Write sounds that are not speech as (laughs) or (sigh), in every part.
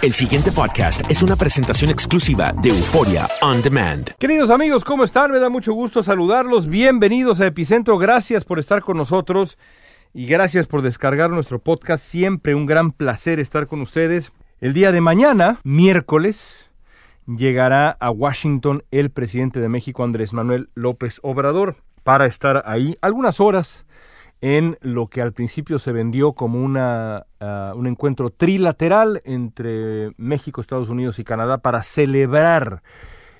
El siguiente podcast es una presentación exclusiva de Euforia On Demand. Queridos amigos, ¿cómo están? Me da mucho gusto saludarlos. Bienvenidos a Epicentro. Gracias por estar con nosotros y gracias por descargar nuestro podcast. Siempre un gran placer estar con ustedes. El día de mañana, miércoles, llegará a Washington el presidente de México, Andrés Manuel López Obrador, para estar ahí algunas horas en lo que al principio se vendió como una, uh, un encuentro trilateral entre México, Estados Unidos y Canadá para celebrar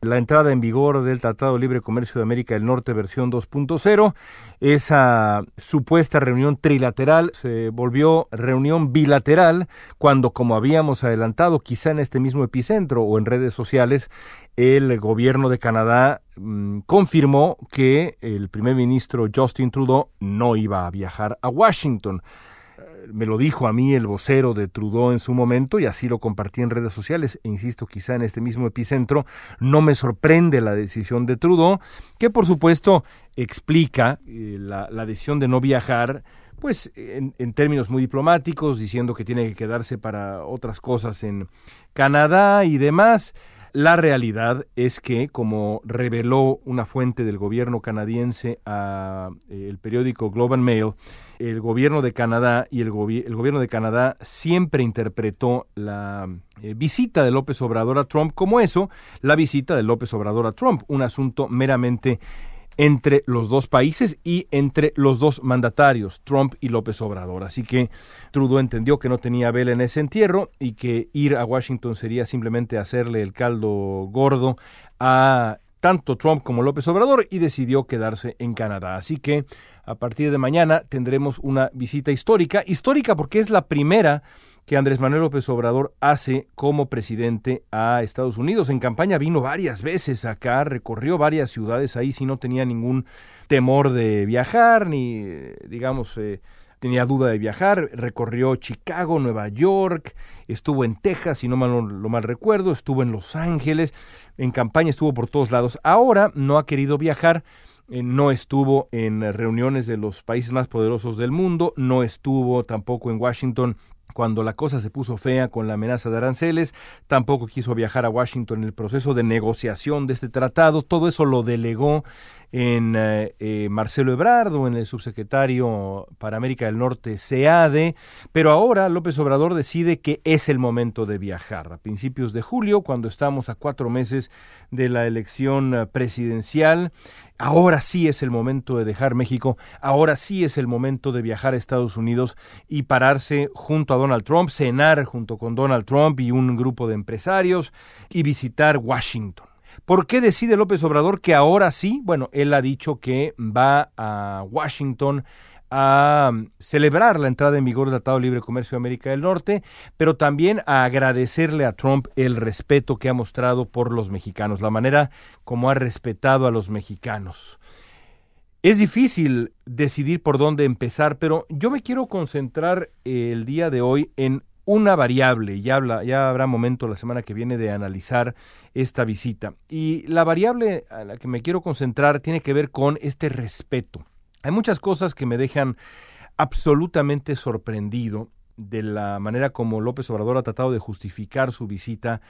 la entrada en vigor del Tratado de Libre Comercio de América del Norte versión 2.0. Esa supuesta reunión trilateral se volvió reunión bilateral cuando, como habíamos adelantado, quizá en este mismo epicentro o en redes sociales, el gobierno de Canadá mmm, confirmó que el primer ministro Justin Trudeau no iba a viajar a Washington me lo dijo a mí el vocero de Trudeau en su momento y así lo compartí en redes sociales e insisto quizá en este mismo epicentro no me sorprende la decisión de Trudeau que por supuesto explica eh, la, decisión de no viajar pues en, términos muy diplomáticos diciendo que tiene que quedarse para otras cosas en Canadá y demás la realidad es que, como reveló una fuente del gobierno canadiense a eh, el periódico Globe and Mail, el gobierno de Canadá y el, el gobierno de Canadá siempre interpretó la eh, visita de López Obrador a Trump como eso, la visita de López Obrador a Trump, un asunto meramente entre los dos países y entre los dos mandatarios, Trump y López Obrador. Así que Trudeau entendió que no tenía vela en ese entierro y que ir a Washington sería simplemente hacerle el caldo gordo a tanto Trump como López Obrador y decidió quedarse en Canadá. Así que a partir de mañana tendremos una visita histórica, histórica porque es la primera que Andrés Manuel López Obrador hace como presidente a Estados Unidos. En campaña vino varias veces acá, recorrió varias ciudades ahí si no tenía ningún temor de viajar, ni digamos... Eh, tenía duda de viajar, recorrió Chicago, Nueva York, estuvo en Texas, si no mal, lo mal recuerdo, estuvo en Los Ángeles, en campaña estuvo por todos lados. Ahora no ha querido viajar, eh, no estuvo en reuniones de los países más poderosos del mundo, no estuvo tampoco en Washington cuando la cosa se puso fea con la amenaza de aranceles, tampoco quiso viajar a Washington en el proceso de negociación de este tratado, todo eso lo delegó en eh, eh, Marcelo Ebrardo, en el subsecretario para América del Norte, SEADE, pero ahora López Obrador decide que es el momento de viajar. A principios de julio, cuando estamos a cuatro meses de la elección eh, presidencial, ahora sí es el momento de dejar México, ahora sí es el momento de viajar a Estados Unidos y pararse junto a Donald Trump, cenar junto con Donald Trump y un grupo de empresarios y visitar Washington. ¿Por qué decide López Obrador que ahora sí? Bueno, él ha dicho que va a Washington a celebrar la entrada en vigor del Tratado de Libre Comercio de América del Norte, pero también a agradecerle a Trump el respeto que ha mostrado por los mexicanos, la manera como ha respetado a los mexicanos. Es difícil decidir por dónde empezar, pero yo me quiero concentrar el día de hoy en una variable, ya, habla, ya habrá momento la semana que viene de analizar esta visita. Y la variable a la que me quiero concentrar tiene que ver con este respeto. Hay muchas cosas que me dejan absolutamente sorprendido de la manera como López Obrador ha tratado de justificar su visita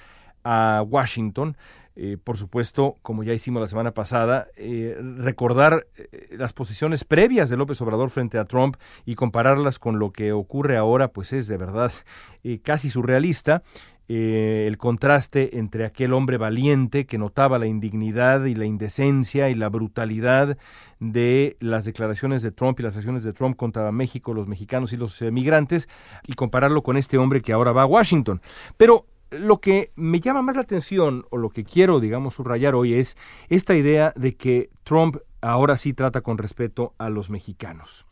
a Washington. Eh, por supuesto, como ya hicimos la semana pasada, eh, recordar eh, las posiciones previas de López Obrador frente a Trump y compararlas con lo que ocurre ahora, pues es de verdad casi surrealista. El contraste entre aquel hombre valiente que notaba la indignidad y la indecencia y la brutalidad de las declaraciones de Trump y las acciones de Trump contra México, los mexicanos y los migrantes, y compararlo con este hombre que ahora va a Washington. Pero lo que me llama más la atención, o lo que quiero, digamos, subrayar hoy, es esta idea de que Trump ahora sí trata con respeto a los mexicanos.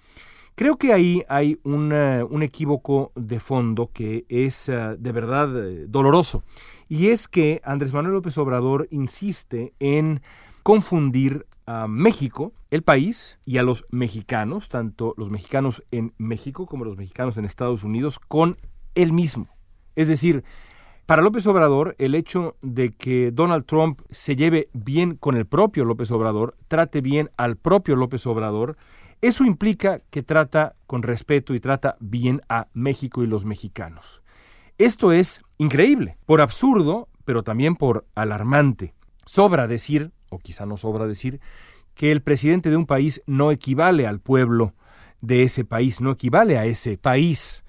Creo que ahí hay un equívoco de fondo que es eh, de verdad eh, doloroso. Y es que Andrés Manuel López Obrador insiste en confundir a México, el país, y a los mexicanos, tanto los mexicanos en México como los mexicanos en Estados Unidos, con él mismo. Es decir, para López Obrador, el hecho de que Donald Trump se lleve bien con el propio López Obrador, trate bien al propio López Obrador, eso implica que trata con respeto y trata bien a México y los mexicanos. Esto es increíble, por absurdo, pero también por alarmante. Sobra decir, o quizá no sobra decir, que el presidente de un país no equivale al pueblo de ese país, no equivale a ese país.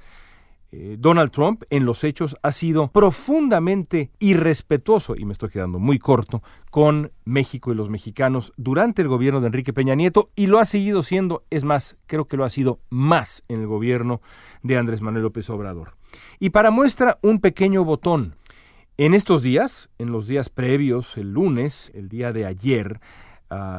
Eh, Donald Trump en los hechos ha sido profundamente irrespetuoso, y me estoy quedando muy corto, con México y los mexicanos durante el gobierno de Enrique Peña Nieto y lo ha seguido siendo, es más, creo que lo ha sido más en el gobierno de Andrés Manuel López Obrador. Y para muestra un pequeño botón. En estos días, en los días previos, el lunes, el día de ayer,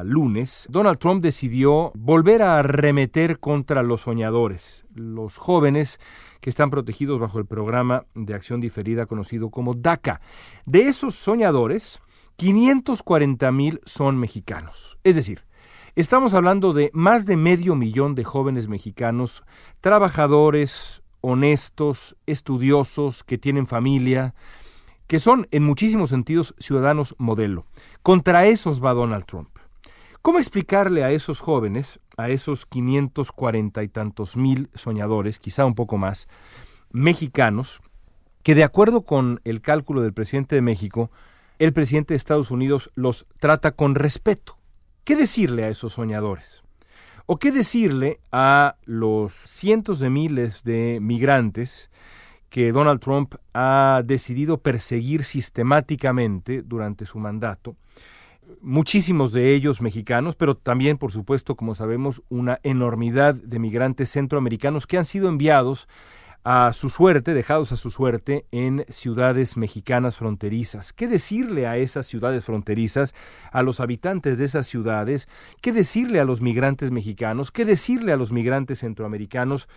lunes, Donald Trump decidió volver a arremeter contra los soñadores, los jóvenes que están protegidos bajo el programa de acción diferida conocido como DACA. De esos soñadores, 540 mil son mexicanos. Es decir, estamos hablando de más de medio millón de jóvenes mexicanos, trabajadores, honestos, estudiosos, que tienen familia, que son en muchísimos sentidos ciudadanos modelo. Contra esos va Donald Trump. ¿Cómo explicarle a esos jóvenes, a esos 540 y tantos mil soñadores, quizá un poco más, mexicanos, que de acuerdo con el cálculo del presidente de México, el presidente de Estados Unidos los trata con respeto? ¿Qué decirle a esos soñadores? ¿O qué decirle a los cientos de miles de migrantes que Donald Trump ha decidido perseguir sistemáticamente durante su mandato? Muchísimos de ellos mexicanos, pero también, por supuesto, como sabemos, una enormidad de migrantes centroamericanos que han sido enviados a su suerte, dejados a su suerte en ciudades mexicanas fronterizas. ¿Qué decirle a esas ciudades fronterizas, a los habitantes de esas ciudades? ¿Qué decirle a los migrantes mexicanos? ¿Qué decirle a los migrantes centroamericanos?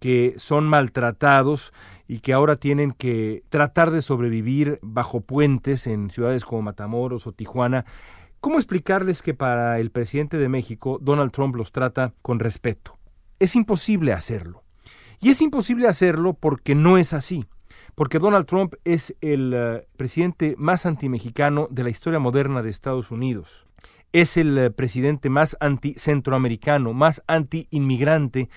que son maltratados y que ahora tienen que tratar de sobrevivir bajo puentes en ciudades como Matamoros o Tijuana. ¿Cómo explicarles que para el presidente de México Donald Trump los trata con respeto? Es imposible hacerlo. Y es imposible hacerlo porque no es así. Porque Donald Trump es el uh, presidente más antimexicano de la historia moderna de Estados Unidos. Es el uh, presidente más anti-centroamericano, más anti-inmigrante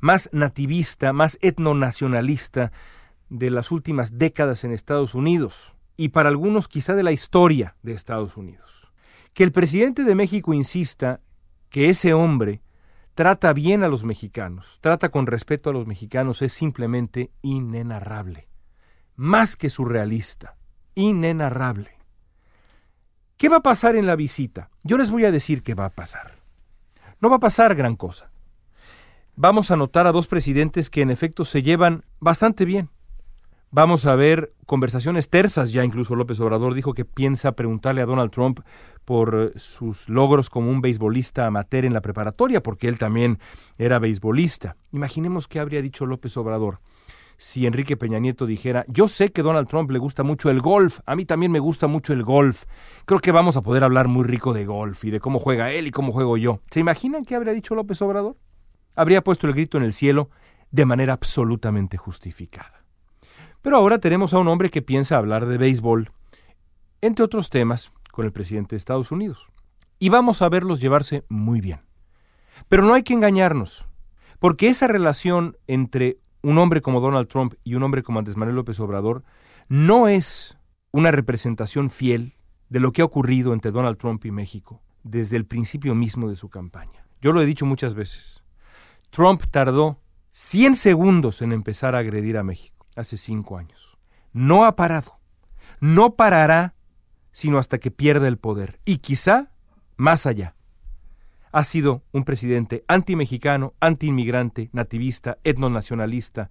más nativista, más etnonacionalista de las últimas décadas en Estados Unidos y para algunos quizá de la historia de Estados Unidos. Que el presidente de México insista que ese hombre trata bien a los mexicanos, trata con respeto a los mexicanos, es simplemente inenarrable, más que surrealista, inenarrable. ¿Qué va a pasar en la visita? Yo les voy a decir qué va a pasar. No va a pasar gran cosa vamos a notar a dos presidentes que en efecto se llevan bastante bien. Vamos a ver conversaciones tersas, ya incluso López Obrador dijo que piensa preguntarle a Donald Trump por sus logros como un beisbolista amateur en la preparatoria, porque él también era beisbolista. Imaginemos qué habría dicho López Obrador si Enrique Peña Nieto dijera, yo sé que Donald Trump le gusta mucho el golf, a mí también me gusta mucho el golf, creo que vamos a poder hablar muy rico de golf y de cómo juega él y cómo juego yo. ¿Se imaginan qué habría dicho López Obrador? Habría puesto el grito en el cielo de manera absolutamente justificada. Pero ahora tenemos a un hombre que piensa hablar de béisbol, entre otros temas, con el presidente de Estados Unidos. Y vamos a verlos llevarse muy bien. Pero no hay que engañarnos, porque esa relación entre un hombre como Donald Trump y un hombre como Andrés Manuel López Obrador no es una representación fiel de lo que ha ocurrido entre Donald Trump y México desde el principio mismo de su campaña. Yo lo he dicho muchas veces. Trump tardó 100 segundos en empezar a agredir a México hace cinco años. No ha parado. No parará sino hasta que pierda el poder. Y quizá más allá. Ha sido un presidente anti-mexicano, anti-inmigrante, nativista, etnonacionalista,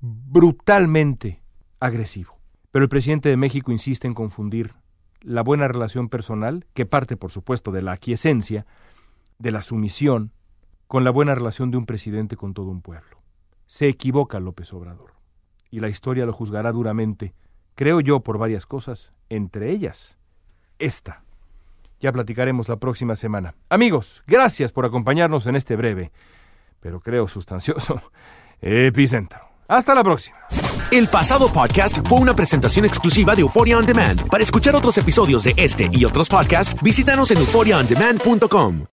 brutalmente agresivo. Pero el presidente de México insiste en confundir la buena relación personal, que parte por supuesto de la aquiescencia, de la sumisión, con la buena relación de un presidente con todo un pueblo. Se equivoca López Obrador, y la historia lo juzgará duramente, creo yo, por varias cosas, entre ellas esta. Ya platicaremos la próxima semana. Amigos, gracias por acompañarnos en este breve, pero creo sustancioso, (laughs) epicentro. Hasta la próxima. El pasado podcast fue una presentación exclusiva de Euphoria On Demand. Para escuchar otros episodios de este y otros podcasts, visítanos en euphoriaondemand.com.